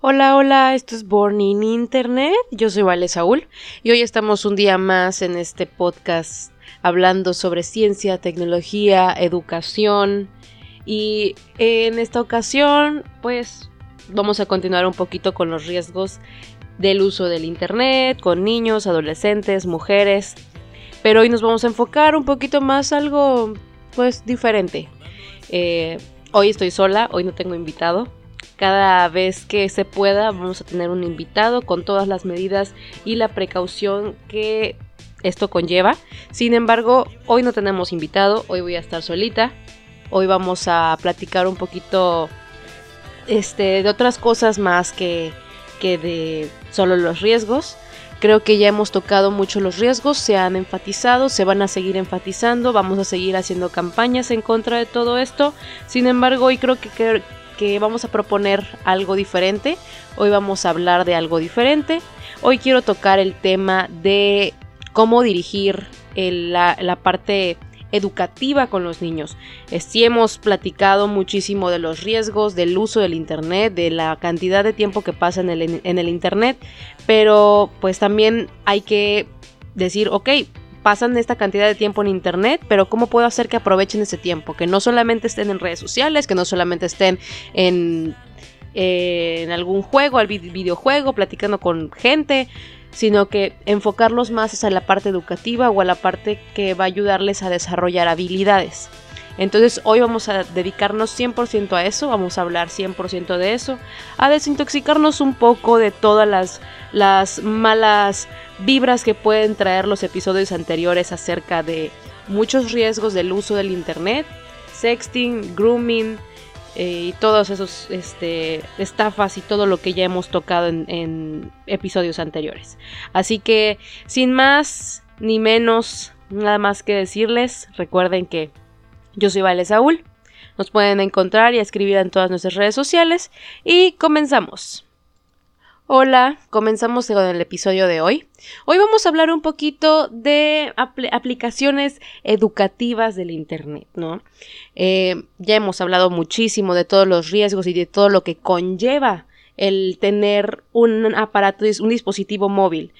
Hola, hola, esto es Born in Internet. Yo soy Vale Saúl y hoy estamos un día más en este podcast hablando sobre ciencia, tecnología, educación y en esta ocasión pues vamos a continuar un poquito con los riesgos del uso del Internet con niños, adolescentes, mujeres. Pero hoy nos vamos a enfocar un poquito más algo pues diferente. Eh, hoy estoy sola, hoy no tengo invitado cada vez que se pueda vamos a tener un invitado con todas las medidas y la precaución que esto conlleva. Sin embargo, hoy no tenemos invitado, hoy voy a estar solita. Hoy vamos a platicar un poquito este, de otras cosas más que, que de solo los riesgos. Creo que ya hemos tocado mucho los riesgos, se han enfatizado, se van a seguir enfatizando, vamos a seguir haciendo campañas en contra de todo esto. Sin embargo, hoy creo que, que vamos a proponer algo diferente. Hoy vamos a hablar de algo diferente. Hoy quiero tocar el tema de cómo dirigir la, la, parte educativa con los niños. Sí hemos platicado muchísimo de los riesgos, del uso del Internet, de la cantidad de tiempo que pasa en el, en el Internet, pero pues también hay que decir, ok, pasan esta cantidad de tiempo en internet, pero ¿cómo puedo hacer que aprovechen ese tiempo? Que no solamente estén en redes sociales, que no solamente estén en, en algún juego, al videojuego, platicando con gente, sino que enfocarlos más hacia la parte educativa o a la parte que va a ayudarles a desarrollar habilidades. Entonces hoy vamos a dedicarnos 100% a eso, vamos a hablar 100% de eso, a desintoxicarnos un poco de todas las, las malas vibras que pueden traer los episodios anteriores acerca de muchos riesgos del uso del Internet, sexting, grooming eh, y todos esos este, estafas y todo lo que ya hemos tocado en episodios anteriores. Así que sin más ni menos, nada más que decirles, recuerden que yo soy Vale Saúl. Nos pueden encontrar y escribir en todas nuestras redes sociales. Y comenzamos. Hola, comenzamos con el episodio de hoy. Hoy vamos a hablar un poquito de aplicaciones educativas del Internet, ¿no? Eh, ya hemos hablado muchísimo de todos los riesgos y de todo lo que conlleva el tener un aparato, un dispositivo móvil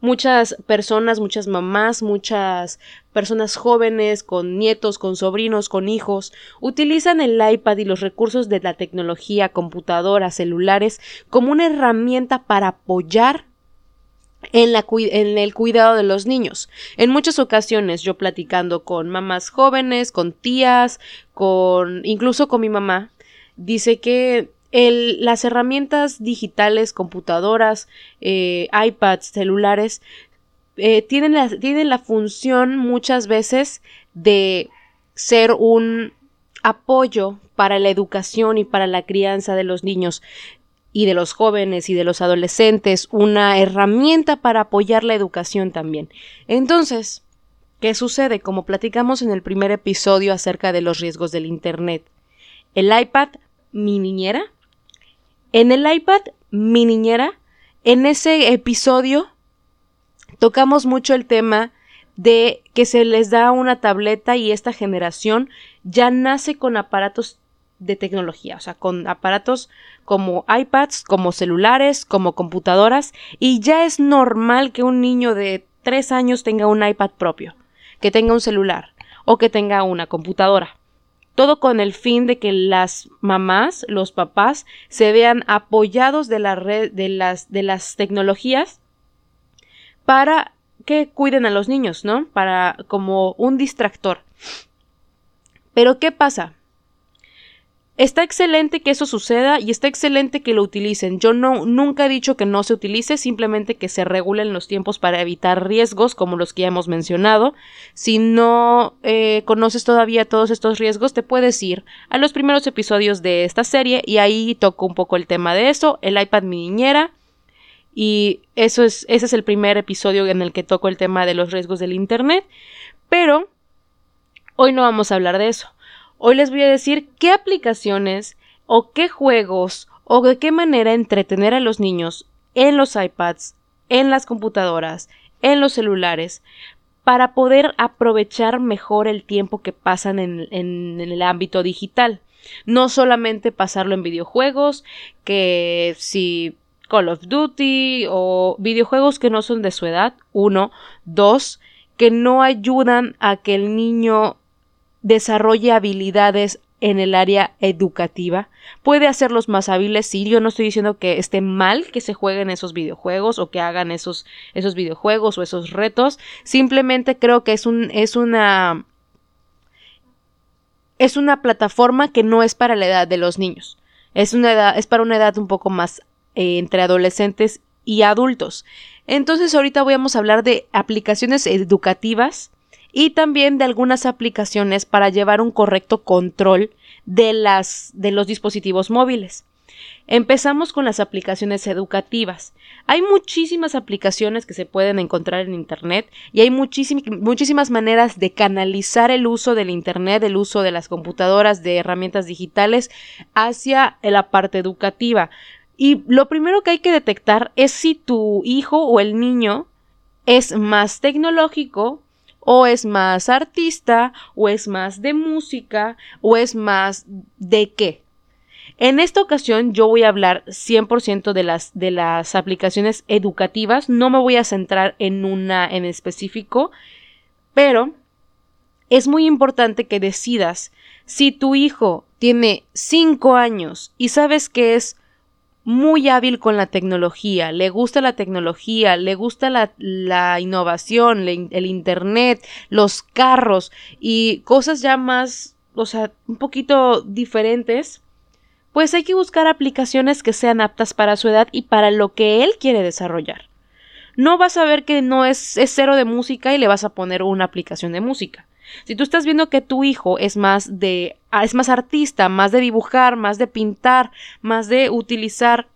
muchas personas, muchas mamás, muchas personas jóvenes con nietos, con sobrinos, con hijos, utilizan el iPad y los recursos de la tecnología, computadoras, celulares, como una herramienta para apoyar en, en, el cuidado de los niños. En muchas ocasiones yo platicando con mamás jóvenes, con tías, con incluso con mi mamá, dice que las herramientas digitales, computadoras, eh, iPads, celulares, eh, tienen, la, tienen la función muchas veces de ser un apoyo para la educación y para la crianza de los niños y de los jóvenes y de los adolescentes, una herramienta para apoyar la educación también. Entonces, ¿qué sucede? Como platicamos en el primer episodio acerca de los riesgos del Internet, el iPad, mi niñera, en el iPad, mi niñera, en ese episodio tocamos mucho el tema de que se les da una tableta y esta generación ya nace con aparatos de tecnología, o sea, con aparatos como iPads, como celulares, como computadoras, y ya es normal que un niño de tres años tenga un iPad propio, que tenga un celular o que tenga una computadora todo con el fin de que las mamás, los papás, se vean apoyados de la red, de las, de las tecnologías para que cuiden a los niños, ¿no? Para como un distractor. Pero ¿qué pasa? Está excelente que eso suceda y está excelente que lo utilicen. Yo no nunca he dicho que no se utilice, simplemente que se regulen los tiempos para evitar riesgos como los que ya hemos mencionado. Si no eh, conoces todavía todos estos riesgos, te puedes ir a los primeros episodios de esta serie y ahí toco un poco el tema de eso, el iPad mi niñera. Y eso es, ese es el primer episodio en el que toco el tema de los riesgos del Internet. Pero hoy no vamos a hablar de eso. Hoy les voy a decir qué aplicaciones o qué juegos o de qué manera entretener a los niños en los iPads, en las computadoras, en los celulares, para poder aprovechar mejor el tiempo que pasan en, el ámbito digital. No solamente pasarlo en videojuegos, que si Call of Duty o videojuegos que no son de su edad, uno, dos, que no ayudan a que el niño desarrolle habilidades en el área educativa. Puede hacerlos más hábiles, sí, yo no estoy diciendo que esté mal que se jueguen esos videojuegos o que hagan esos, esos videojuegos o esos retos, simplemente creo que es un, es una, es una plataforma que no es para la edad de los niños. Es, una edad, es para una edad un poco más eh, entre adolescentes y adultos. Entonces ahorita vamos a hablar de aplicaciones educativas y también de algunas aplicaciones para llevar un correcto control de, las, de los dispositivos móviles. Empezamos con las aplicaciones educativas. Hay muchísimas aplicaciones que se pueden encontrar en Internet y hay muchísimas maneras de canalizar el uso del Internet, el uso de las computadoras, de herramientas digitales hacia la parte educativa. Y lo primero que hay que detectar es si tu hijo o el niño es más tecnológico o es más artista, o es más de música, o es más de qué. En esta ocasión yo voy a hablar 100% de las, de las aplicaciones educativas, no me voy a centrar en una en específico, pero es muy importante que decidas si tu hijo tiene 5 años y sabes que es muy hábil con la tecnología, le gusta la tecnología, le gusta la, innovación, el Internet, los carros y cosas ya más, o sea, un poquito diferentes, pues hay que buscar aplicaciones que sean aptas para su edad y para lo que él quiere desarrollar. No vas a ver que no es, es cero de música y le vas a poner una aplicación de música. Si tú estás viendo que tu hijo es más de ah, es más artista, más de dibujar, más de pintar, más de utilizar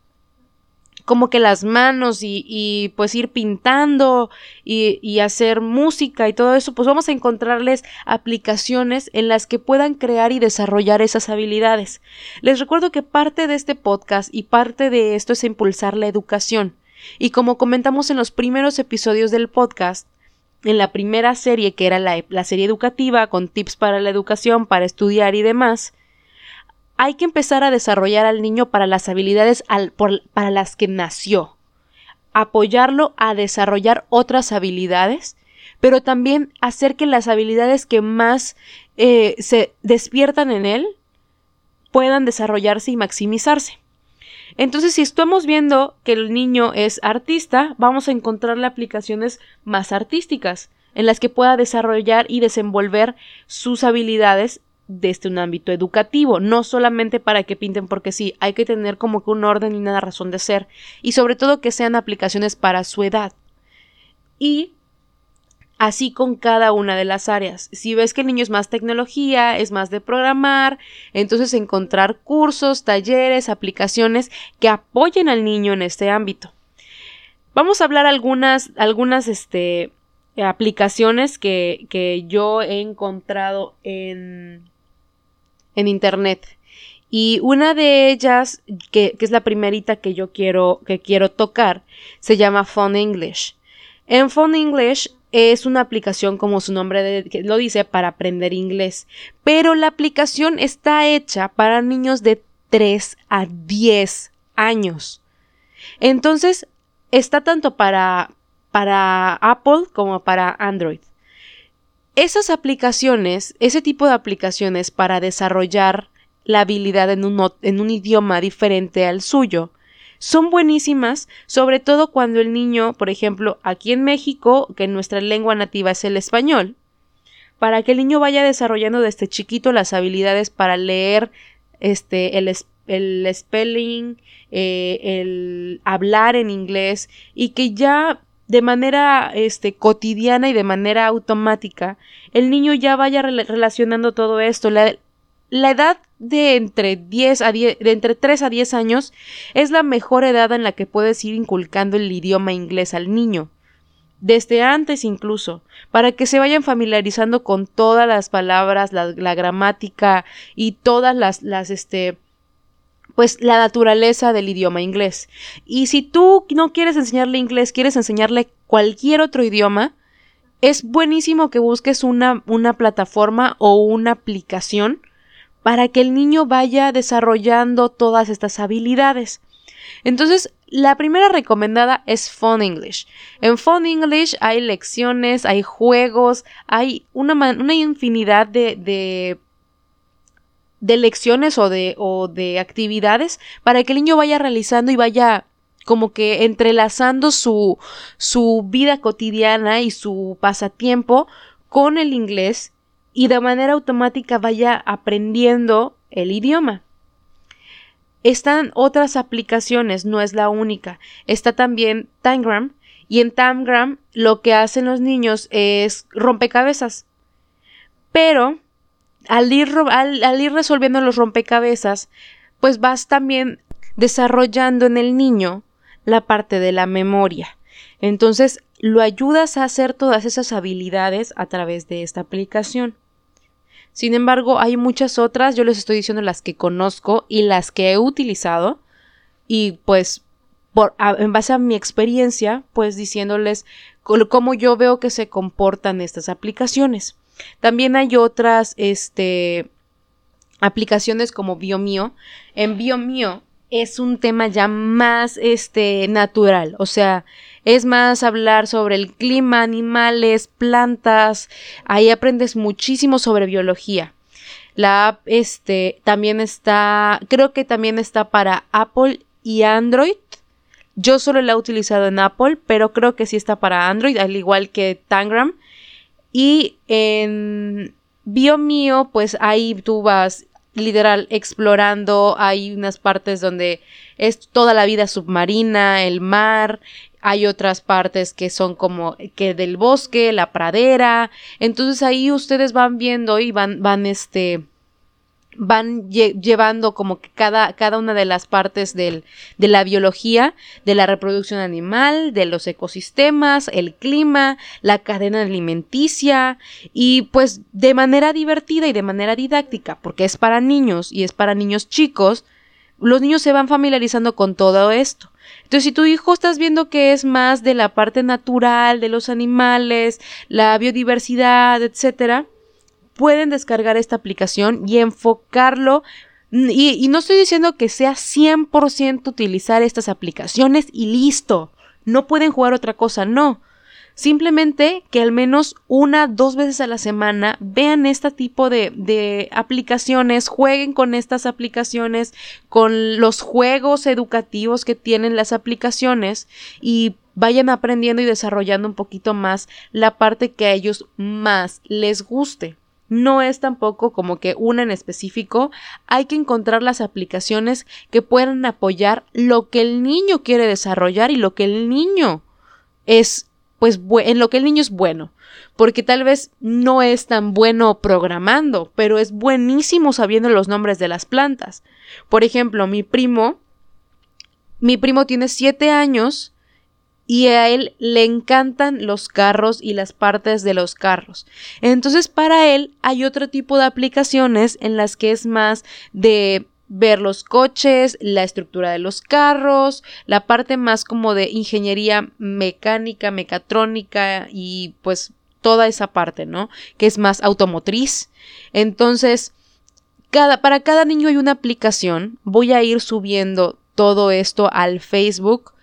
como que las manos y, y pues ir pintando y, y, hacer música y todo eso, pues vamos a encontrarles aplicaciones en las que puedan crear y desarrollar esas habilidades. Les recuerdo que parte de este podcast y parte de esto es impulsar la educación. Y como comentamos en los primeros episodios del podcast, en la primera serie, que era la, serie educativa, con tips para la educación, para estudiar y demás, hay que empezar a desarrollar al niño para las habilidades para las que nació, apoyarlo a desarrollar otras habilidades, pero también hacer que las habilidades que más eh, se despiertan en él puedan desarrollarse y maximizarse. Entonces, si estamos viendo que el niño es artista, vamos a encontrarle aplicaciones más artísticas, en las que pueda desarrollar y desenvolver sus habilidades desde un ámbito educativo, no solamente para que pinten porque sí, hay que tener como que un orden y una razón de ser, y sobre todo que sean aplicaciones para su edad. Y así con cada una de las áreas. Si ves que el niño es más tecnología, es más de programar, entonces encontrar cursos, talleres, aplicaciones que apoyen al niño en este ámbito. Vamos a hablar algunas, algunas este, aplicaciones que, que yo he encontrado en, en internet. Y una de ellas, que, que, es la primerita que yo quiero, que quiero tocar, se llama Phone English. En Phone English es una aplicación como su nombre lo dice para aprender inglés, pero la aplicación está hecha para niños de 3 a 10 años. Entonces, está tanto para, para Apple como para Android. Esas aplicaciones, ese tipo de aplicaciones para desarrollar la habilidad en un, en un idioma diferente al suyo, son buenísimas, sobre todo cuando el niño, por ejemplo, aquí en México, que nuestra lengua nativa es el español, para que el niño vaya desarrollando desde chiquito las habilidades para leer este, el, el spelling, eh, el hablar en inglés y que ya de manera este, cotidiana y de manera automática el niño ya vaya relacionando todo esto. La, la edad de entre 10 a 10, de entre 3 a 10 años es la mejor edad en la que puedes ir inculcando el idioma inglés al niño. Desde antes incluso, para que se vayan familiarizando con todas las palabras, la, gramática y todas las, las, este, pues la naturaleza del idioma inglés. Y si tú no quieres enseñarle inglés, quieres enseñarle cualquier otro idioma, es buenísimo que busques una, una plataforma o una aplicación para que el niño vaya desarrollando todas estas habilidades. Entonces, la primera recomendada es Fun English. En Fun English hay lecciones, hay juegos, hay una, infinidad de, de, de, lecciones o de, o de actividades para que el niño vaya realizando y vaya como que entrelazando su vida cotidiana y su pasatiempo con el inglés y de manera automática vaya aprendiendo el idioma. Están otras aplicaciones, no es la única. Está también Tangram y en Tangram lo que hacen los niños es rompecabezas. Pero al ir, al ir resolviendo los rompecabezas, pues vas también desarrollando en el niño la parte de la memoria. Entonces, lo ayudas a hacer todas esas habilidades a través de esta aplicación. Sin embargo, hay muchas otras, yo les estoy diciendo las que conozco y las que he utilizado y pues por, en base a mi experiencia, pues diciéndoles cómo yo veo que se comportan estas aplicaciones. También hay otras, este, aplicaciones como BioMío. En BioMío es un tema ya más este natural, o sea, es más hablar sobre el clima, animales, plantas, ahí aprendes muchísimo sobre biología. La app este también está, creo que también está para Apple y Android. Yo solo la he utilizado en Apple, pero creo que sí está para Android, al igual que Tangram. Y en BioMío, pues ahí tú vas literal explorando, hay unas partes donde es toda la vida submarina, el mar, hay otras partes que son como que del bosque, la pradera, entonces ahí ustedes van viendo y van, van este, van llevando como que cada, cada una de las partes del, de la biología, de la reproducción animal, de los ecosistemas, el clima, la cadena alimenticia y pues de manera divertida y de manera didáctica, porque es para niños y es para niños chicos, los niños se van familiarizando con todo esto. Entonces, si tu hijo estás viendo que es más de la parte natural, de los animales, la biodiversidad, etcétera, pueden descargar esta aplicación y enfocarlo. Y, no estoy diciendo que sea 100% utilizar estas aplicaciones y listo. No pueden jugar otra cosa, no. Simplemente que al menos una, dos veces a la semana vean este tipo de, de, aplicaciones, jueguen con estas aplicaciones, con los juegos educativos que tienen las aplicaciones y vayan aprendiendo y desarrollando un poquito más la parte que a ellos más les guste. No es tampoco como que una en específico, hay que encontrar las aplicaciones que puedan apoyar lo que el niño quiere desarrollar y lo que el niño es, pues, en lo que el niño es bueno. Porque tal vez no es tan bueno programando, pero es buenísimo sabiendo los nombres de las plantas. Por ejemplo, mi primo, mi primo tiene siete años y a él le encantan los carros y las partes de los carros. Entonces para él hay otro tipo de aplicaciones en las que es más de ver los coches, la estructura de los carros, la parte más como de ingeniería mecánica, mecatrónica y pues toda esa parte, ¿no? Que es más automotriz. Entonces, cada, para cada niño hay una aplicación. Voy a ir subiendo todo esto al Facebook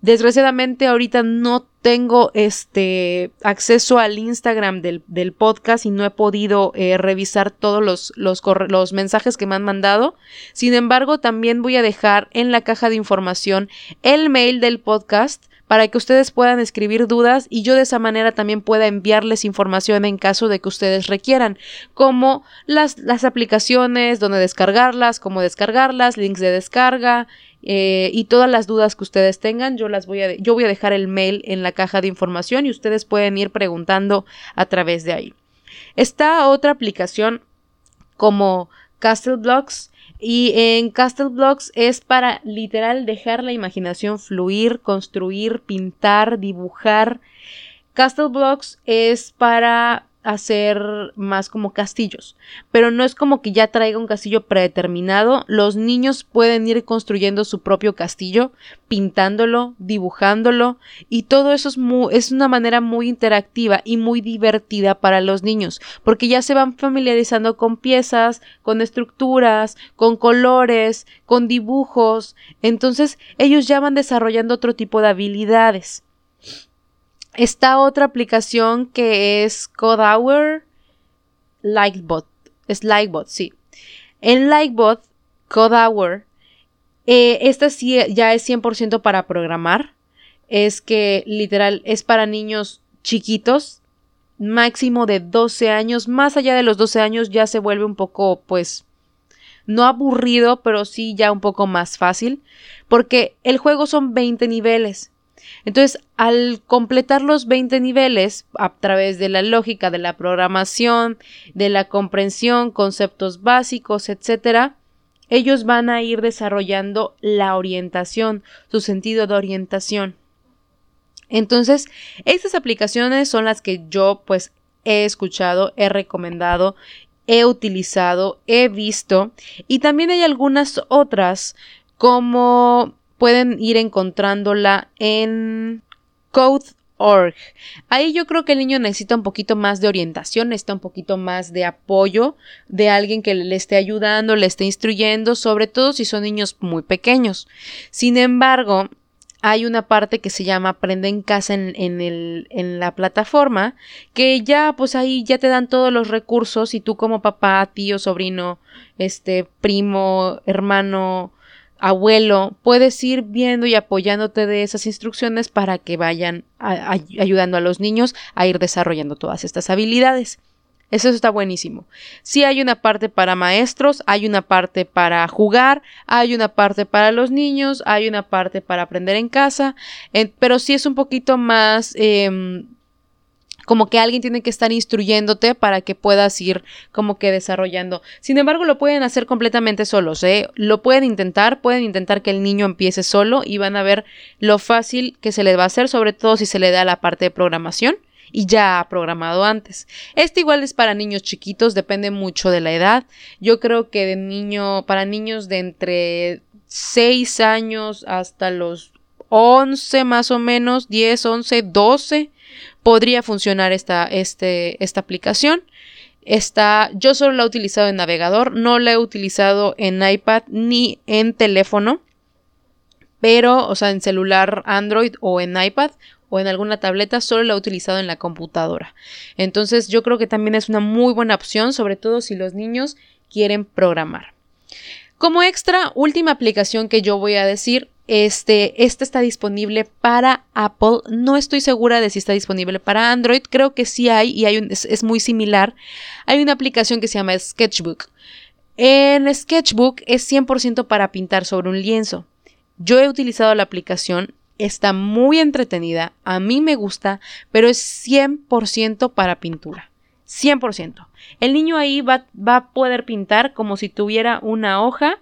Desgraciadamente ahorita no tengo este acceso al Instagram del, del podcast y no he podido eh, revisar todos los, los, los mensajes que me han mandado. Sin embargo, también voy a dejar en la caja de información el mail del podcast para que ustedes puedan escribir dudas y yo de esa manera también pueda enviarles información en caso de que ustedes requieran, como las, las aplicaciones, donde descargarlas, cómo descargarlas, links de descarga, eh, y todas las dudas que ustedes tengan, yo las voy a, yo voy a dejar el mail en la caja de información y ustedes pueden ir preguntando a través de ahí. Está otra aplicación como Castle Blocks y en Castle Blocks es para literal dejar la imaginación fluir, construir, pintar, dibujar. Castle Blocks es para hacer más como castillos, pero no es como que ya traiga un castillo predeterminado, los niños pueden ir construyendo su propio castillo, pintándolo, dibujándolo y todo eso es, es una manera muy interactiva y muy divertida para los niños, porque ya se van familiarizando con piezas, con estructuras, con colores, con dibujos, entonces ellos ya van desarrollando otro tipo de habilidades. Está otra aplicación que es CodeHour Lightbot. Es Lightbot, sí. En Lightbot, CodeHour, eh, esta sí ya es 100% para programar. Es que literal es para niños chiquitos, máximo de 12 años. Más allá de los 12 años ya se vuelve un poco, pues, no aburrido, pero sí ya un poco más fácil. Porque el juego son 20 niveles. Entonces, al completar los 20 niveles a través de la lógica de la programación, de la comprensión, conceptos básicos, etcétera, ellos van a ir desarrollando la orientación, su sentido de orientación. Entonces, estas aplicaciones son las que yo pues he escuchado, he recomendado, he utilizado, he visto y también hay algunas otras como pueden ir encontrándola en Code.org. Ahí yo creo que el niño necesita un poquito más de orientación, necesita un poquito más de apoyo de alguien que le esté ayudando, le esté instruyendo, sobre todo si son niños muy pequeños. Sin embargo, hay una parte que se llama Aprende en casa en, en, el, en la plataforma, que ya, pues ahí ya te dan todos los recursos y tú como papá, tío, sobrino, este, primo, hermano, abuelo, puedes ir viendo y apoyándote de esas instrucciones para que vayan ayudando a los niños a ir desarrollando todas estas habilidades. Eso está buenísimo. Sí hay una parte para maestros, hay una parte para jugar, hay una parte para los niños, hay una parte para aprender en casa, pero sí es un poquito más em, como que alguien tiene que estar instruyéndote para que puedas ir como que desarrollando. Sin embargo, lo pueden hacer completamente solos, ¿eh? Lo pueden intentar, pueden intentar que el niño empiece solo y van a ver lo fácil que se le va a hacer, sobre todo si se le da la parte de programación y ya ha programado antes. Este igual es para niños chiquitos, depende mucho de la edad. Yo creo que de niño, para niños de entre 6 años hasta los 11 más o menos, 10, 11, 12, podría funcionar esta, este, esta aplicación. Está, yo solo la he utilizado en navegador, no la he utilizado en iPad ni en teléfono, pero, o sea, en celular Android o en iPad o en alguna tableta, solo la he utilizado en la computadora. Entonces, yo creo que también es una muy buena opción, sobre todo si los niños quieren programar. Como extra, última aplicación que yo voy a decir este, esta está disponible para Apple. No estoy segura de si está disponible para Android. Creo que sí hay y hay es, muy similar. Hay una aplicación que se llama Sketchbook. En Sketchbook es 100% para pintar sobre un lienzo. Yo he utilizado la aplicación, está muy entretenida, a mí me gusta, pero es 100% para pintura. 100%. El niño ahí va, va a poder pintar como si tuviera una hoja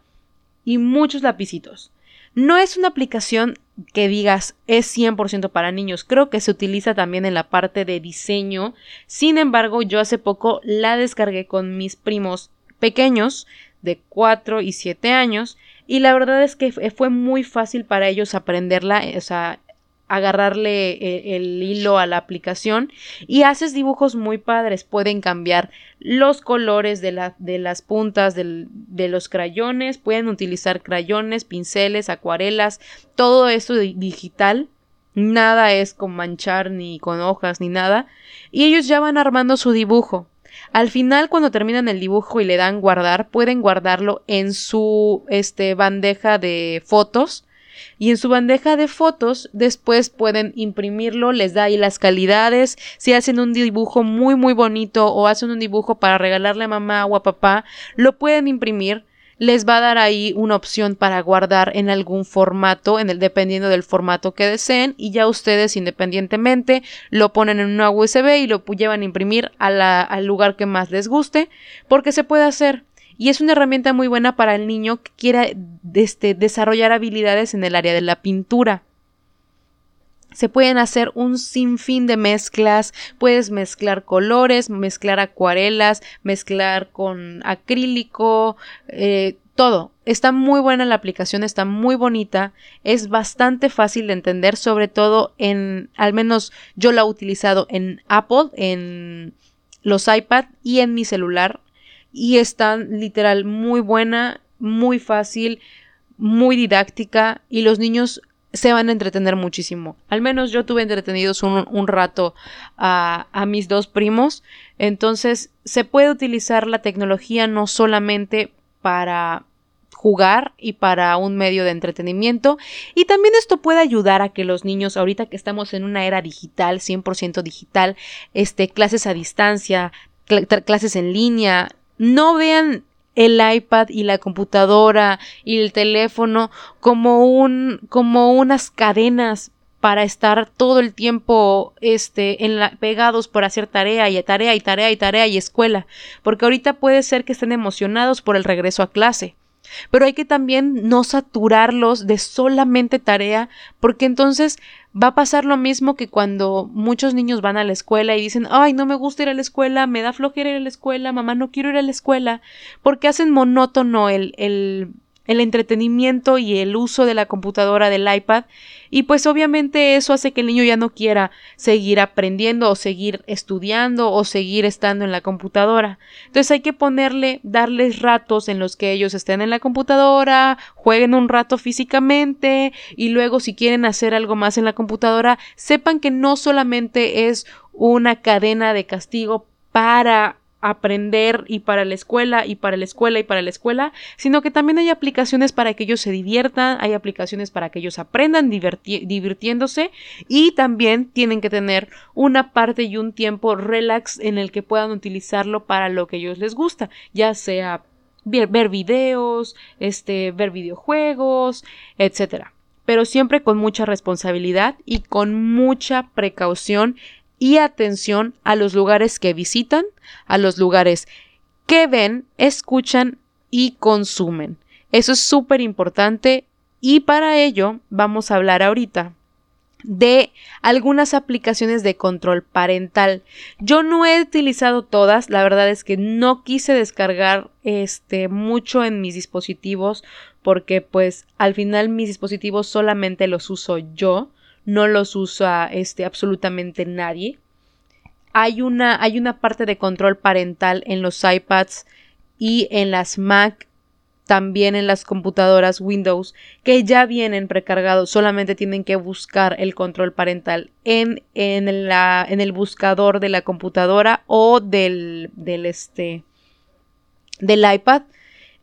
y muchos lapicitos. No es una aplicación que digas es 100% para niños, creo que se utiliza también en la parte de diseño. Sin embargo, yo hace poco la descargué con mis primos pequeños de 4 y 7 años y la verdad es que fue muy fácil para ellos aprenderla, o sea, agarrarle eh, el, hilo a la aplicación y haces dibujos muy padres. Pueden cambiar los colores de, la, de las puntas de los crayones, pueden utilizar crayones, pinceles, acuarelas, todo esto digital. Nada es con manchar ni con hojas ni nada. Y ellos ya van armando su dibujo. Al final, cuando terminan el dibujo y le dan guardar, pueden guardarlo en su este, bandeja de fotos y en su bandeja de fotos después pueden imprimirlo, les da ahí las calidades, si hacen un dibujo muy muy bonito o hacen un dibujo para regalarle a mamá o a papá, lo pueden imprimir. Les va a dar ahí una opción para guardar en algún formato, en el dependiendo del formato que deseen, y ya ustedes independientemente lo ponen en una USB y lo llevan a imprimir al lugar que más les guste, porque se puede hacer y es una herramienta muy buena para el niño que quiera este, desarrollar habilidades en el área de la pintura. se pueden hacer un sinfín de mezclas, puedes mezclar colores, mezclar acuarelas, mezclar con acrílico, eh, todo. Está muy buena la aplicación, está muy bonita, es bastante fácil de entender, sobre todo en, al menos yo la he utilizado en Apple, en los iPad y en mi celular y está literal muy buena, muy fácil, muy didáctica y los niños se van a entretener muchísimo. Al menos yo tuve entretenidos un, rato a, a, mis dos primos. Entonces se puede utilizar la tecnología no solamente para jugar y para un medio de entretenimiento. Y también esto puede ayudar a que los niños, ahorita que estamos en una era digital, 100% digital, este, clases a distancia, clases en línea, no vean el iPad y la computadora y el teléfono como un como unas cadenas para estar todo el tiempo este en la, pegados por hacer tarea y tarea y tarea y tarea y escuela, porque ahorita puede ser que estén emocionados por el regreso a clase. Pero hay que también no saturarlos de solamente tarea, porque entonces va a pasar lo mismo que cuando muchos niños van a la escuela y dicen, ay, no me gusta ir a la escuela, me da flojera ir a la escuela, mamá, no quiero ir a la escuela, porque hacen monótono el, el el entretenimiento y el uso de la computadora del iPad y pues obviamente eso hace que el niño ya no quiera seguir aprendiendo o seguir estudiando o seguir estando en la computadora. Entonces hay que ponerle, darles ratos en los que ellos estén en la computadora, jueguen un rato físicamente y luego si quieren hacer algo más en la computadora, sepan que no solamente es una cadena de castigo para aprender y para la escuela y para la escuela y para la escuela, sino que también hay aplicaciones para que ellos se diviertan, hay aplicaciones para que ellos aprendan divirtiéndose y también tienen que tener una parte y un tiempo relax en el que puedan utilizarlo para lo que ellos les gusta, ya sea ver, ver videos, este, ver videojuegos, etcétera. Pero siempre con mucha responsabilidad y con mucha precaución y atención a los lugares que visitan, a los lugares que ven, escuchan y consumen. Eso es súper importante y para ello vamos a hablar ahorita de algunas aplicaciones de control parental. Yo no he utilizado todas, la verdad es que no quise descargar este mucho en mis dispositivos porque pues al final mis dispositivos solamente los uso yo no los usa este, absolutamente nadie. Hay una, hay una parte de control parental en los iPads y en las Mac, también en las computadoras Windows, que ya vienen precargados, solamente tienen que buscar el control parental en, en, la, en el buscador de la computadora o del, del, este, del iPad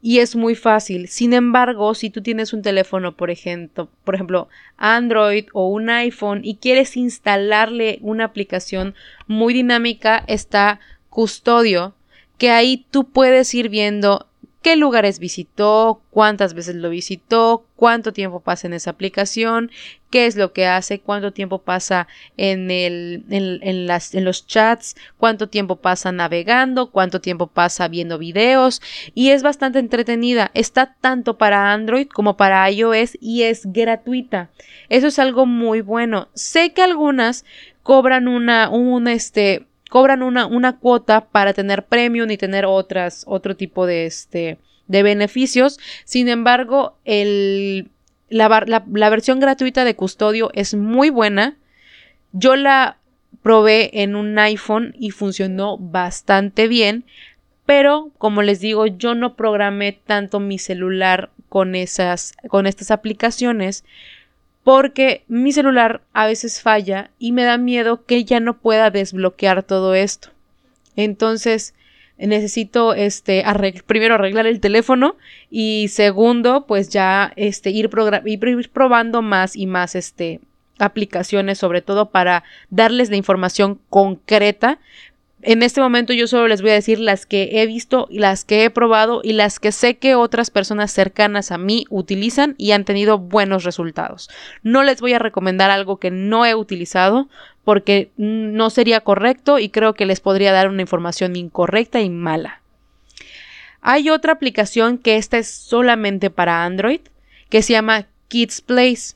y es muy fácil. Sin embargo, si tú tienes un teléfono, por ejemplo, por ejemplo, Android o un iPhone y quieres instalarle una aplicación muy dinámica, está Custodio, que ahí tú puedes ir viendo qué lugares visitó, cuántas veces lo visitó, cuánto tiempo pasa en esa aplicación, qué es lo que hace, cuánto tiempo pasa en, el, en, las, en los chats, cuánto tiempo pasa navegando, cuánto tiempo pasa viendo videos y es bastante entretenida. Está tanto para Android como para iOS y es gratuita. Eso es algo muy bueno. Sé que algunas cobran una, un, este, cobran una, una cuota para tener premium y tener otras, otro tipo de, este, de beneficios. Sin embargo, el, la, la, versión gratuita de custodio es muy buena. Yo la probé en un iPhone y funcionó bastante bien. Pero, como les digo, yo no programé tanto mi celular con esas, con estas aplicaciones porque mi celular a veces falla y me da miedo que ya no pueda desbloquear todo esto. Entonces, necesito este primero arreglar el teléfono y segundo, pues ya este ir, ir probando más y más este aplicaciones sobre todo para darles la información concreta en este momento yo solo les voy a decir las que he visto, las que he probado y las que sé que otras personas cercanas a mí utilizan y han tenido buenos resultados. No les voy a recomendar algo que no he utilizado porque no sería correcto y creo que les podría dar una información incorrecta y mala. Hay otra aplicación que esta es solamente para Android que se llama Kids Place.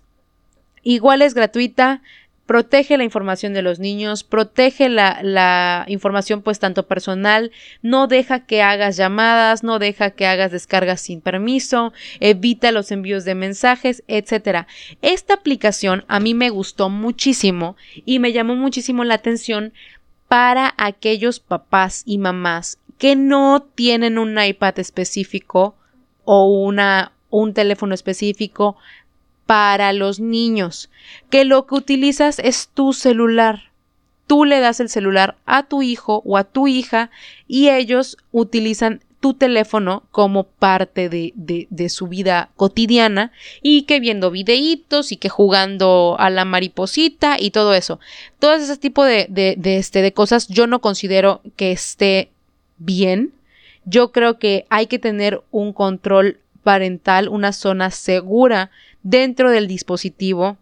Igual es gratuita, protege la información de los niños, protege la, información pues tanto personal, no deja que hagas llamadas, no deja que hagas descargas sin permiso, evita los envíos de mensajes, etc. Esta aplicación a mí me gustó muchísimo y me llamó muchísimo la atención para aquellos papás y mamás que no tienen un iPad específico o una, un teléfono específico para los niños, que lo que utilizas es tu celular. Tú le das el celular a tu hijo o a tu hija y ellos utilizan tu teléfono como parte de, su vida cotidiana y que viendo videitos y que jugando a la mariposita y todo eso. Todo ese tipo de, este, de cosas yo no considero que esté bien. Yo creo que hay que tener un control parental, una zona segura dentro del dispositivo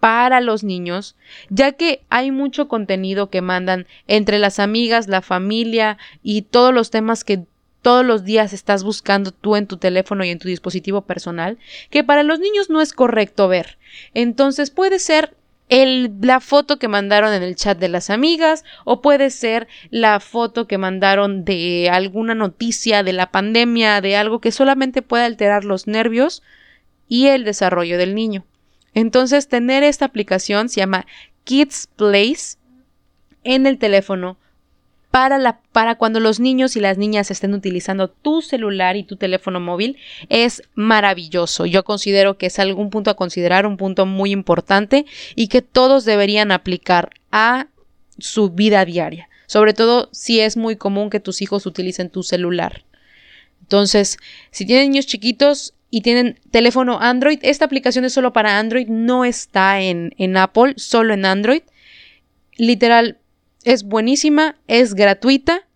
para los niños, ya que hay mucho contenido que mandan entre las amigas, la familia y todos los temas que todos los días estás buscando tú en tu teléfono y en tu dispositivo personal, que para los niños no es correcto ver. Entonces puede ser el, la foto que mandaron en el chat de las amigas o puede ser la foto que mandaron de alguna noticia de la pandemia, de algo que solamente puede alterar los nervios y el desarrollo del niño. Entonces, tener esta aplicación se llama Kids Place en el teléfono para, la, para cuando los niños y las niñas estén utilizando tu celular y tu teléfono móvil es maravilloso. Yo considero que es algún punto a considerar, un punto muy importante y que todos deberían aplicar a su vida diaria. Sobre todo si es muy común que tus hijos utilicen tu celular. Entonces, si tienen niños chiquitos, y tienen teléfono Android, esta aplicación es solo para Android, no está en, en Apple, solo en Android. Literal, es buenísima, es gratuita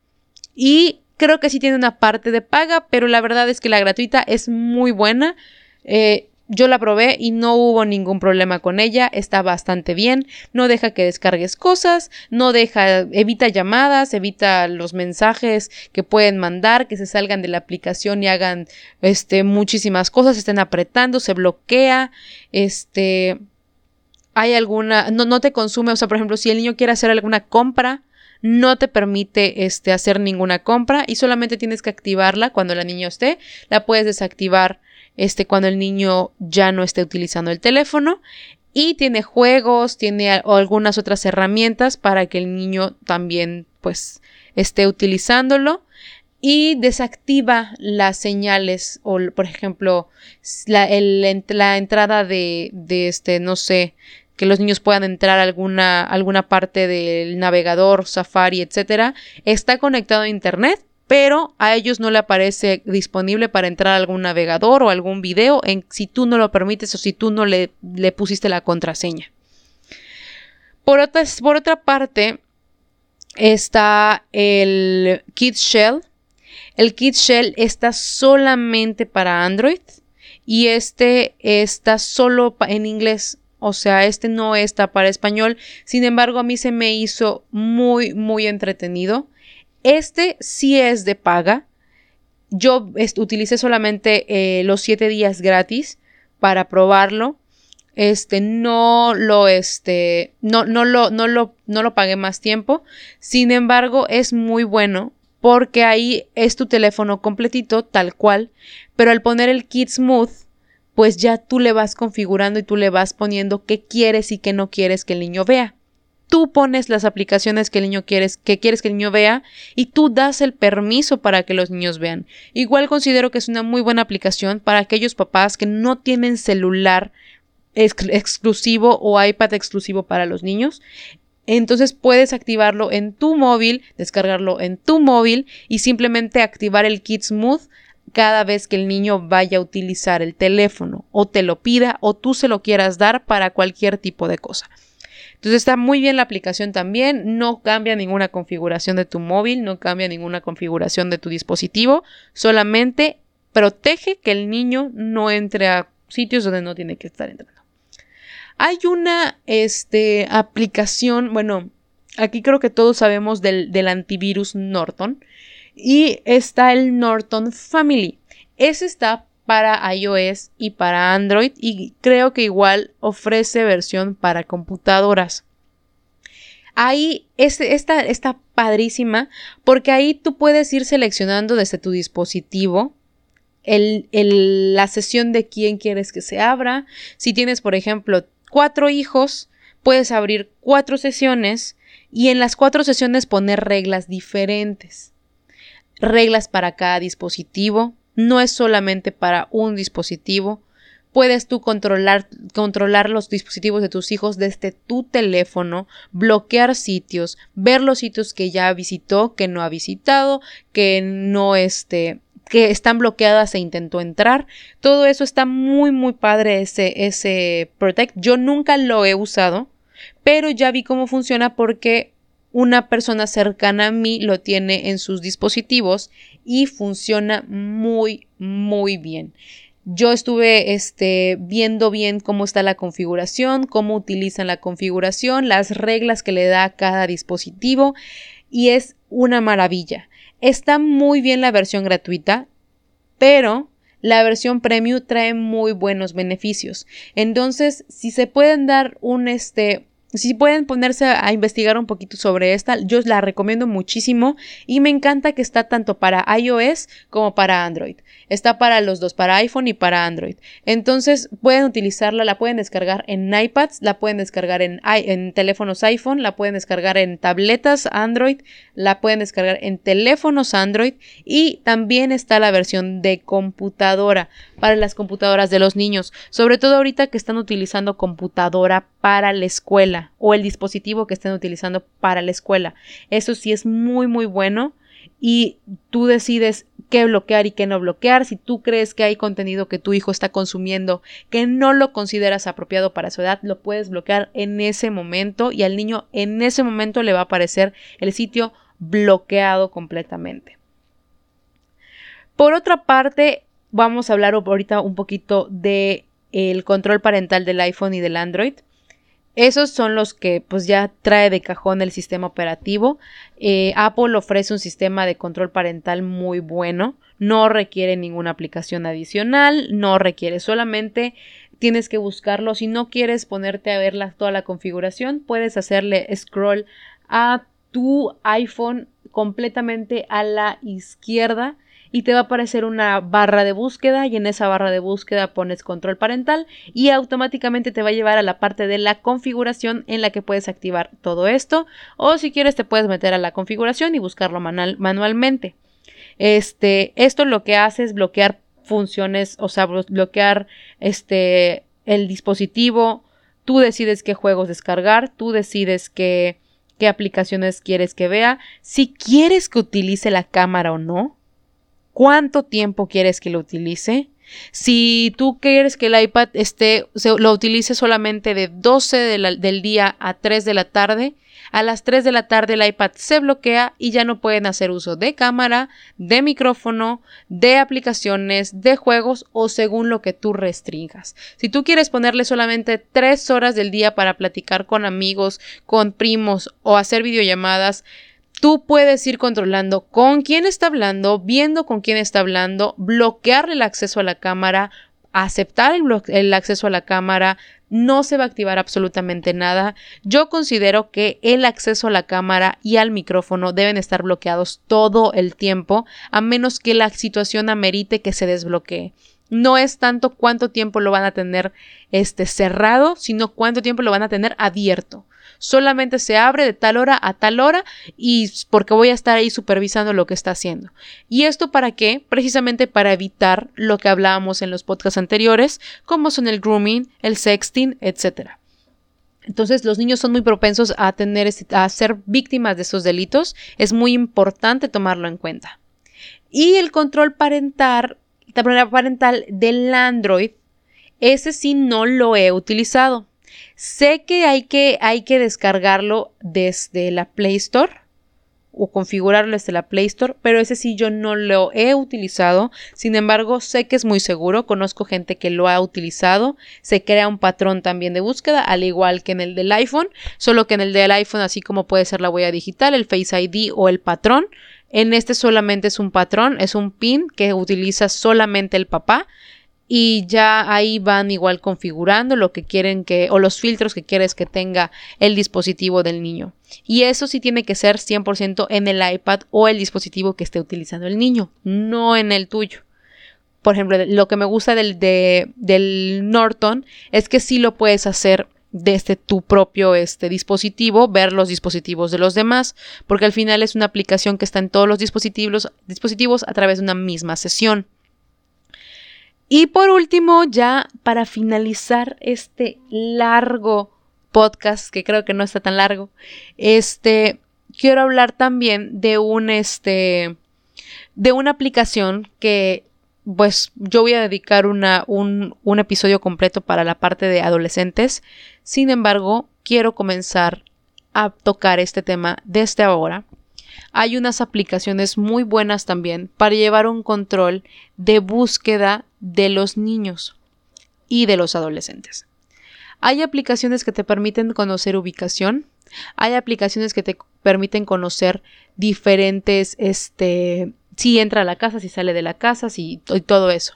y creo que sí tiene una parte de paga, pero la verdad es que la gratuita es muy buena. Eh, yo la probé y no hubo ningún problema con ella, está bastante bien, no deja que descargues cosas, no deja, evita llamadas, evita los mensajes que pueden mandar, que se salgan de la aplicación y hagan este muchísimas cosas, estén apretando, se bloquea, este hay alguna, no, no te consume, o sea, por ejemplo, si el niño quiere hacer alguna compra, no te permite este, hacer ninguna compra y solamente tienes que activarla cuando la niña esté, la puedes desactivar este, cuando el niño ya no esté utilizando el teléfono. Y tiene juegos, tiene algunas otras herramientas para que el niño también pues esté utilizándolo y desactiva las señales o por ejemplo la, la entrada de, de, este no sé que los niños puedan entrar a alguna, alguna parte del navegador, Safari, etcétera, está conectado a internet, pero a ellos no le aparece disponible para entrar algún navegador o algún video en, si tú no lo permites o si tú no le, pusiste la contraseña. Por por otra parte, está el Kid Shell. El Kid Shell está solamente para Android y este está solo en inglés. O sea, este no está para español. Sin embargo, a mí se me hizo muy, muy entretenido. Este sí es de paga. Yo utilicé solamente eh, los siete días gratis para probarlo. Este, no lo, este, no, no lo, no lo, no lo pagué más tiempo. Sin embargo, es muy bueno porque ahí es tu teléfono completito, tal cual. Pero al poner el kit smooth, pues ya tú le vas configurando y tú le vas poniendo qué quieres y qué no quieres que el niño vea tú pones las aplicaciones que el niño quieres, que quieres que el niño vea y tú das el permiso para que los niños vean. Igual considero que es una muy buena aplicación para aquellos papás que no tienen celular exclusivo o iPad exclusivo para los niños. Entonces puedes activarlo en tu móvil, descargarlo en tu móvil y simplemente activar el Kit Smooth cada vez que el niño vaya a utilizar el teléfono o te lo pida o tú se lo quieras dar para cualquier tipo de cosa. Entonces está muy bien la aplicación también, no cambia ninguna configuración de tu móvil, no cambia ninguna configuración de tu dispositivo, solamente protege que el niño no entre a sitios donde no tiene que estar entrando. Hay una este, aplicación, bueno, aquí creo que todos sabemos del, del antivirus Norton y está el Norton Family. Ese está para iOS y para Android y creo que igual ofrece versión para computadoras. Ahí está padrísima porque ahí tú puedes ir seleccionando desde tu dispositivo la sesión de quién quieres que se abra. Si tienes, por ejemplo, cuatro hijos, puedes abrir cuatro sesiones y en las cuatro sesiones poner reglas diferentes. Reglas para cada dispositivo, no es solamente para un dispositivo. Puedes tú controlar, controlar los dispositivos de tus hijos desde tu teléfono, bloquear sitios, ver los sitios que ya visitó, que no ha visitado, que no este, que están bloqueadas e intentó entrar. Todo eso está muy, muy padre ese, ese Protect. Yo nunca lo he usado, pero ya vi cómo funciona porque una persona cercana a mí lo tiene en sus dispositivos y funciona muy, muy bien. Yo estuve este, viendo bien cómo está la configuración, cómo utilizan la configuración, las reglas que le da a cada dispositivo y es una maravilla. Está muy bien la versión gratuita, pero la versión premium trae muy buenos beneficios. Entonces, si se pueden dar un este si pueden ponerse a investigar un poquito sobre esta, yo la recomiendo muchísimo y me encanta que está tanto para iOS como para Android. Está para los dos, para iPhone y para Android. Entonces pueden utilizarla, la pueden descargar en iPads, la pueden descargar en, en teléfonos iPhone, la pueden descargar en tabletas Android, la pueden descargar en teléfonos Android y también está la versión de computadora para las computadoras de los niños, sobre todo ahorita que están utilizando computadora para la escuela o el dispositivo que estén utilizando para la escuela. Eso sí es muy muy bueno y tú decides qué bloquear y qué no bloquear. Si tú crees que hay contenido que tu hijo está consumiendo que no lo consideras apropiado para su edad, lo puedes bloquear en ese momento y al niño en ese momento le va a aparecer el sitio bloqueado completamente. Por otra parte, vamos a hablar ahorita un poquito de el control parental del iPhone y del Android. Esos son los que pues ya trae de cajón el sistema operativo. Eh, Apple ofrece un sistema de control parental muy bueno. No requiere ninguna aplicación adicional. No requiere solamente tienes que buscarlo. Si no quieres ponerte a ver toda la configuración, puedes hacerle scroll a tu iPhone completamente a la izquierda y te va a aparecer una barra de búsqueda y en esa barra de búsqueda pones control parental y automáticamente te va a llevar a la parte de la configuración en la que puedes activar todo esto o si quieres te puedes meter a la configuración y buscarlo manualmente. Este, esto lo que hace es bloquear funciones, o sea, bloquear este el dispositivo, tú decides qué juegos descargar, tú decides qué, qué aplicaciones quieres que vea, si quieres que utilice la cámara o no, cuánto tiempo quieres que lo utilice. Si tú quieres que el iPad esté, lo utilice solamente de 12 del día a 3 de la tarde, a las 3 de la tarde el iPad se bloquea y ya no pueden hacer uso de cámara, de micrófono, de aplicaciones, de juegos o según lo que tú restringas. Si tú quieres ponerle solamente 3 horas del día para platicar con amigos, con primos o hacer videollamadas, Tú puedes ir controlando con quién está hablando, viendo con quién está hablando, bloquearle el acceso a la cámara, aceptar el, el, acceso a la cámara, no se va a activar absolutamente nada. Yo considero que el acceso a la cámara y al micrófono deben estar bloqueados todo el tiempo, a menos que la situación amerite que se desbloquee. No es tanto cuánto tiempo lo van a tener este cerrado, sino cuánto tiempo lo van a tener abierto solamente se abre de tal hora a tal hora y porque voy a estar ahí supervisando lo que está haciendo. ¿Y esto para qué? Precisamente para evitar lo que hablábamos en los podcasts anteriores, como son el grooming, el sexting, etc. Entonces los niños son muy propensos a tener a ser víctimas de esos delitos. Es muy importante tomarlo en cuenta. Y el control parental, parental del Android, ese sí no lo he utilizado. Sé que hay que, hay que descargarlo desde la Play Store o configurarlo desde la Play Store, pero ese sí yo no lo he utilizado. Sin embargo, sé que es muy seguro, conozco gente que lo ha utilizado, se crea un patrón también de búsqueda, al igual que en el del iPhone, solo que en el del iPhone, así como puede ser la huella digital, el Face ID o el patrón, en este solamente es un patrón, es un pin que utiliza solamente el papá y ya ahí van igual configurando lo que quieren que o los filtros que quieres que tenga el dispositivo del niño. Y eso sí tiene que ser 100% en el iPad o el dispositivo que esté utilizando el niño, no en el tuyo. Por ejemplo, lo que me gusta del, del Norton es que sí lo puedes hacer desde tu propio este, dispositivo, ver los dispositivos de los demás, porque al final es una aplicación que está en todos los dispositivos, dispositivos a través de una misma sesión. Y por último, ya para finalizar este largo podcast, que creo que no está tan largo, este, quiero hablar también de un, este, de una aplicación que pues yo voy a dedicar un, un, episodio completo para la parte de adolescentes. Sin embargo, quiero comenzar a tocar este tema desde ahora. Hay unas aplicaciones muy buenas también para llevar un control de búsqueda de los niños y de los adolescentes. Hay aplicaciones que te permiten conocer ubicación, hay aplicaciones que te permiten conocer diferentes este, si entra a la casa, si sale de la casa, si y todo eso.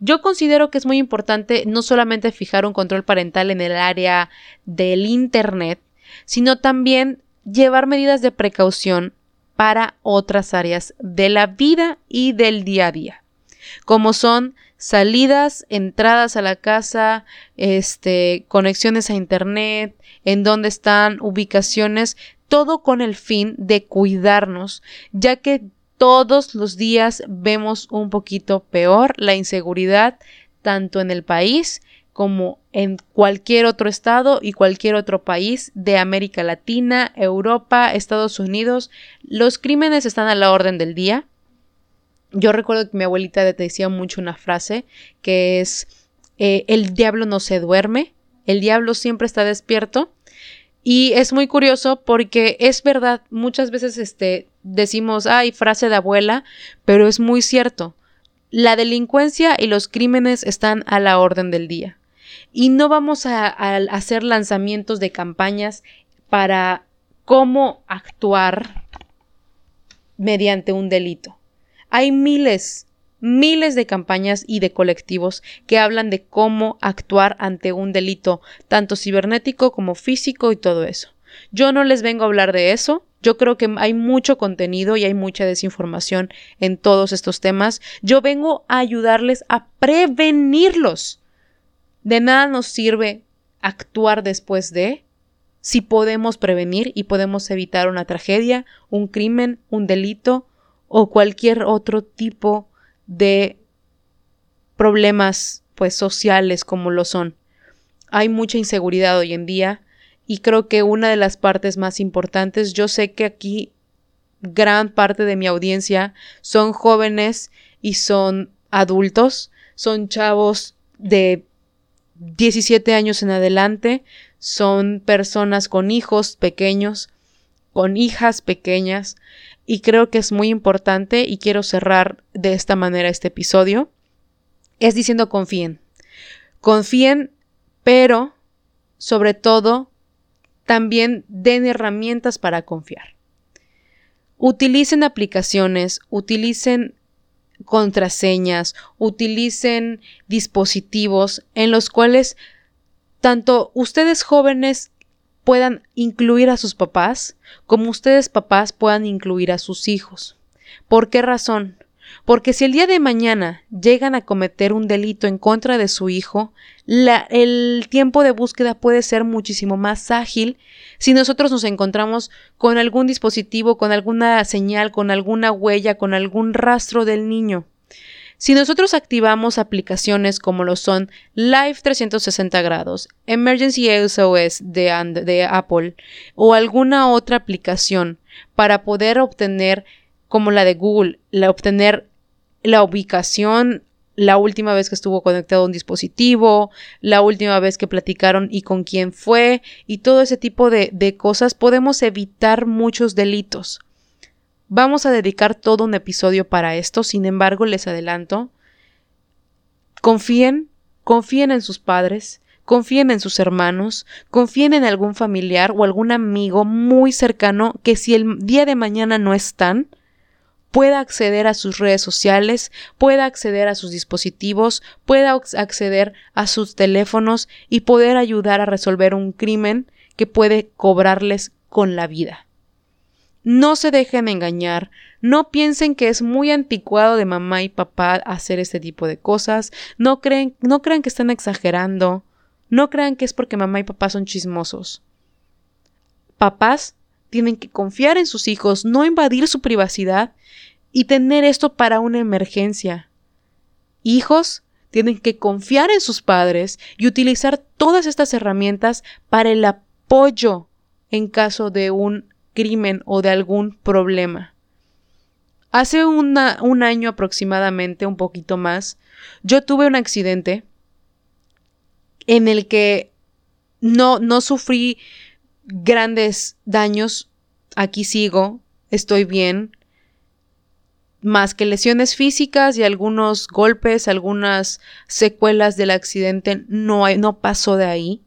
Yo considero que es muy importante no solamente fijar un control parental en el área del Internet, sino también llevar medidas de precaución para otras áreas de la vida y del día a día, como son salidas, entradas a la casa, este, conexiones a internet, en dónde están, ubicaciones, todo con el fin de cuidarnos, ya que todos los días vemos un poquito peor la inseguridad tanto en el país como en cualquier otro estado y cualquier otro país de América Latina, Europa, Estados Unidos. Los crímenes están a la orden del día. Yo recuerdo que mi abuelita decía mucho una frase que es eh, el diablo no se duerme, el diablo siempre está despierto y es muy curioso porque es verdad, muchas veces este, decimos, ay, frase de abuela, pero es muy cierto. La delincuencia y los crímenes están a la orden del día. Y no vamos a, a hacer lanzamientos de campañas para cómo actuar mediante un delito. Hay miles, miles de campañas y de colectivos que hablan de cómo actuar ante un delito, tanto cibernético como físico y todo eso. Yo no les vengo a hablar de eso. Yo creo que hay mucho contenido y hay mucha desinformación en todos estos temas. Yo vengo a ayudarles a prevenirlos. De nada nos sirve actuar después de si podemos prevenir y podemos evitar una tragedia, un crimen, un delito o cualquier otro tipo de problemas pues sociales como lo son. Hay mucha inseguridad hoy en día y creo que una de las partes más importantes, yo sé que aquí gran parte de mi audiencia son jóvenes y son adultos, son chavos de 17 años en adelante, son personas con hijos pequeños, con hijas pequeñas, y creo que es muy importante y quiero cerrar de esta manera este episodio, es diciendo confíen. Confíen, pero sobre todo también den herramientas para confiar. Utilicen aplicaciones, utilicen contraseñas, utilicen dispositivos en los cuales tanto ustedes jóvenes puedan incluir a sus papás, como ustedes papás puedan incluir a sus hijos. ¿Por qué razón? Porque si el día de mañana llegan a cometer un delito en contra de su hijo, el tiempo de búsqueda puede ser muchísimo más ágil si nosotros nos encontramos con algún dispositivo, con alguna señal, con alguna huella, con algún rastro del niño. Si nosotros activamos aplicaciones como lo son Live 360 grados, Emergency SOS de, de Apple o alguna otra aplicación para poder obtener como la de Google, la obtener la ubicación, la última vez que estuvo conectado a un dispositivo, la última vez que platicaron y con quién fue, y todo ese tipo de, de cosas, podemos evitar muchos delitos. Vamos a dedicar todo un episodio para esto, sin embargo, les adelanto, confíen, confíen en sus padres, confíen en sus hermanos, confíen en algún familiar o algún amigo muy cercano que si el día de mañana no están, pueda acceder a sus redes sociales, pueda acceder a sus dispositivos, pueda acceder a sus teléfonos y poder ayudar a resolver un crimen que puede cobrarles con la vida. No se dejen engañar, no piensen que es muy anticuado de mamá y papá hacer este tipo de cosas, no creen, no crean que están exagerando, no crean que es porque mamá y papá son chismosos. Papás tienen que confiar en sus hijos, no invadir su privacidad y tener esto para una emergencia. Hijos tienen que confiar en sus padres y utilizar todas estas herramientas para el apoyo en caso de un crimen o de algún problema. Hace un año aproximadamente, un poquito más, yo tuve un accidente en el que no, no sufrí grandes daños. Aquí sigo, estoy bien. Más que lesiones físicas y algunos golpes, algunas secuelas del accidente, no, hay, no pasó de ahí.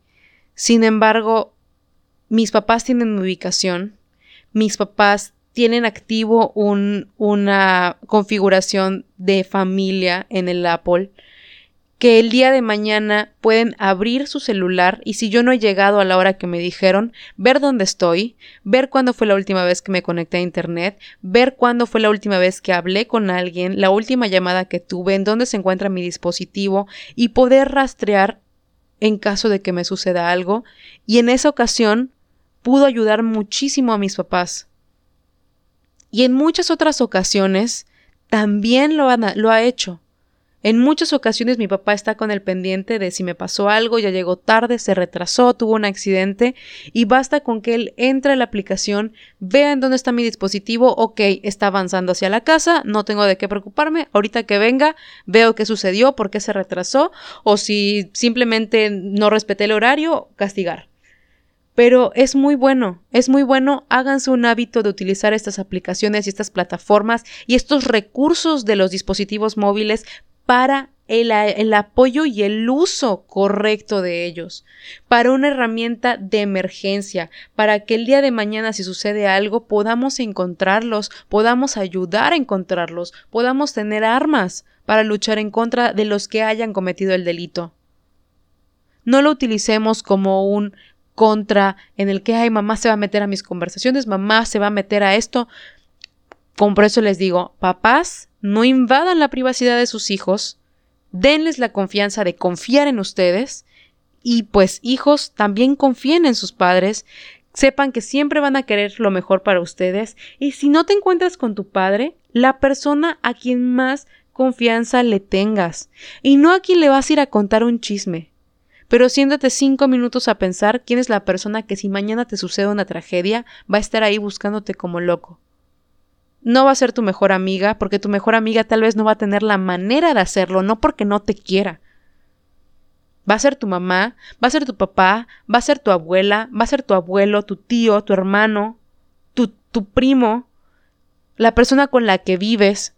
Sin embargo, mis papás tienen mi ubicación, mis papás tienen activo un, una configuración de familia en el Apple que el día de mañana pueden abrir su celular y si yo no he llegado a la hora que me dijeron, ver dónde estoy, ver cuándo fue la última vez que me conecté a Internet, ver cuándo fue la última vez que hablé con alguien, la última llamada que tuve, en dónde se encuentra mi dispositivo y poder rastrear en caso de que me suceda algo. Y en esa ocasión pudo ayudar muchísimo a mis papás. Y en muchas otras ocasiones también lo, lo ha hecho. En muchas ocasiones mi papá está con el pendiente de si me pasó algo, ya llegó tarde, se retrasó, tuvo un accidente y basta con que él entre a la aplicación, vea en dónde está mi dispositivo, ok, está avanzando hacia la casa, no tengo de qué preocuparme, ahorita que venga veo qué sucedió, por qué se retrasó o si simplemente no respeté el horario, castigar. Pero es muy bueno, es muy bueno, háganse un hábito de utilizar estas aplicaciones y estas plataformas y estos recursos de los dispositivos móviles para el, apoyo y el uso correcto de ellos, para una herramienta de emergencia, para que el día de mañana si sucede algo podamos encontrarlos, podamos ayudar a encontrarlos, podamos tener armas para luchar en contra de los que hayan cometido el delito. No lo utilicemos como un contra en el que, ay, mamá se va a meter a mis conversaciones, mamá se va a meter a esto. Con por eso les digo, papás, no invadan la privacidad de sus hijos, denles la confianza de confiar en ustedes y pues hijos también confíen en sus padres, sepan que siempre van a querer lo mejor para ustedes y si no te encuentras con tu padre, la persona a quien más confianza le tengas y no a quien le vas a ir a contar un chisme. Pero siéntate cinco minutos a pensar quién es la persona que si mañana te sucede una tragedia va a estar ahí buscándote como loco no va a ser tu mejor amiga, porque tu mejor amiga tal vez no va a tener la manera de hacerlo, no porque no te quiera. Va a ser tu mamá, va a ser tu papá, va a ser tu abuela, va a ser tu abuelo, tu tío, tu hermano, tu, primo, la persona con la que vives.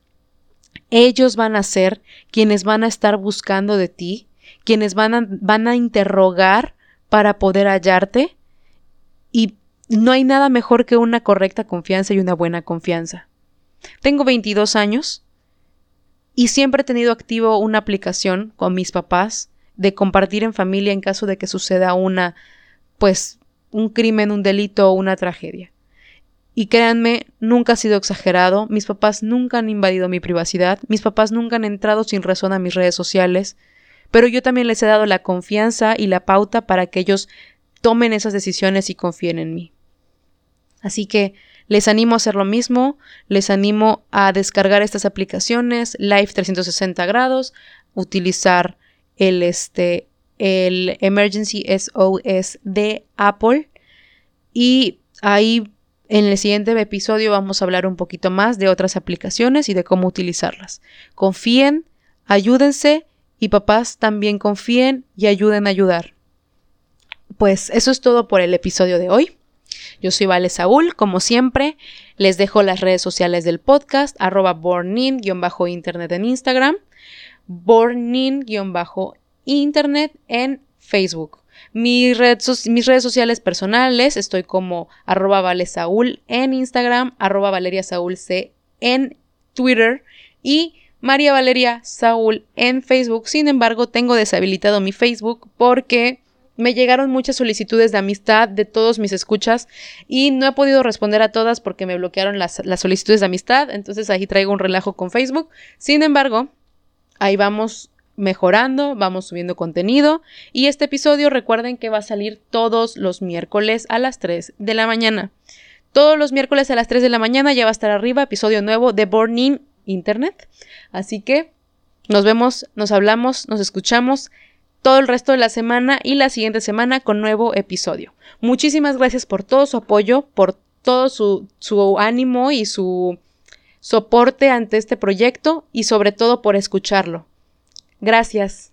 Ellos van a ser quienes van a estar buscando de ti, quienes van a, van a interrogar para poder hallarte y no hay nada mejor que una correcta confianza y una buena confianza. Tengo 22 años y siempre he tenido activo una aplicación con mis papás de compartir en familia en caso de que suceda una, pues, un crimen, un delito o una tragedia. Y créanme, nunca ha sido exagerado, mis papás nunca han invadido mi privacidad, mis papás nunca han entrado sin razón a mis redes sociales, pero yo también les he dado la confianza y la pauta para que ellos tomen esas decisiones y confíen en mí. Así que les animo a hacer lo mismo, les animo a descargar estas aplicaciones, Live 360 grados, utilizar el, este, el Emergency SOS de Apple y ahí en el siguiente episodio vamos a hablar un poquito más de otras aplicaciones y de cómo utilizarlas. Confíen, ayúdense y papás también confíen y ayuden a ayudar. Pues eso es todo por el episodio de hoy. Yo soy Vale Saúl, como siempre, les dejo las redes sociales del podcast, arroba bornin-internet en Instagram, bornin-internet en Facebook. mis redes sociales personales, estoy como arroba Vale Saúl en Instagram, arroba Valeria Saúl C en Twitter y María Valeria Saúl en Facebook. Sin embargo, tengo deshabilitado mi Facebook porque me llegaron muchas solicitudes de amistad de todos mis escuchas y no he podido responder a todas porque me bloquearon las, las, solicitudes de amistad. Entonces ahí traigo un relajo con Facebook. Sin embargo, ahí vamos mejorando, vamos subiendo contenido y este episodio recuerden que va a salir todos los miércoles a las 3 de la mañana. Todos los miércoles a las 3 de la mañana ya va a estar arriba episodio nuevo de Burning Internet. Así que nos vemos, nos hablamos, nos escuchamos todo el resto de la semana y la siguiente semana con nuevo episodio. Muchísimas gracias por todo su apoyo, por todo su, su ánimo y su soporte ante este proyecto y sobre todo por escucharlo. Gracias.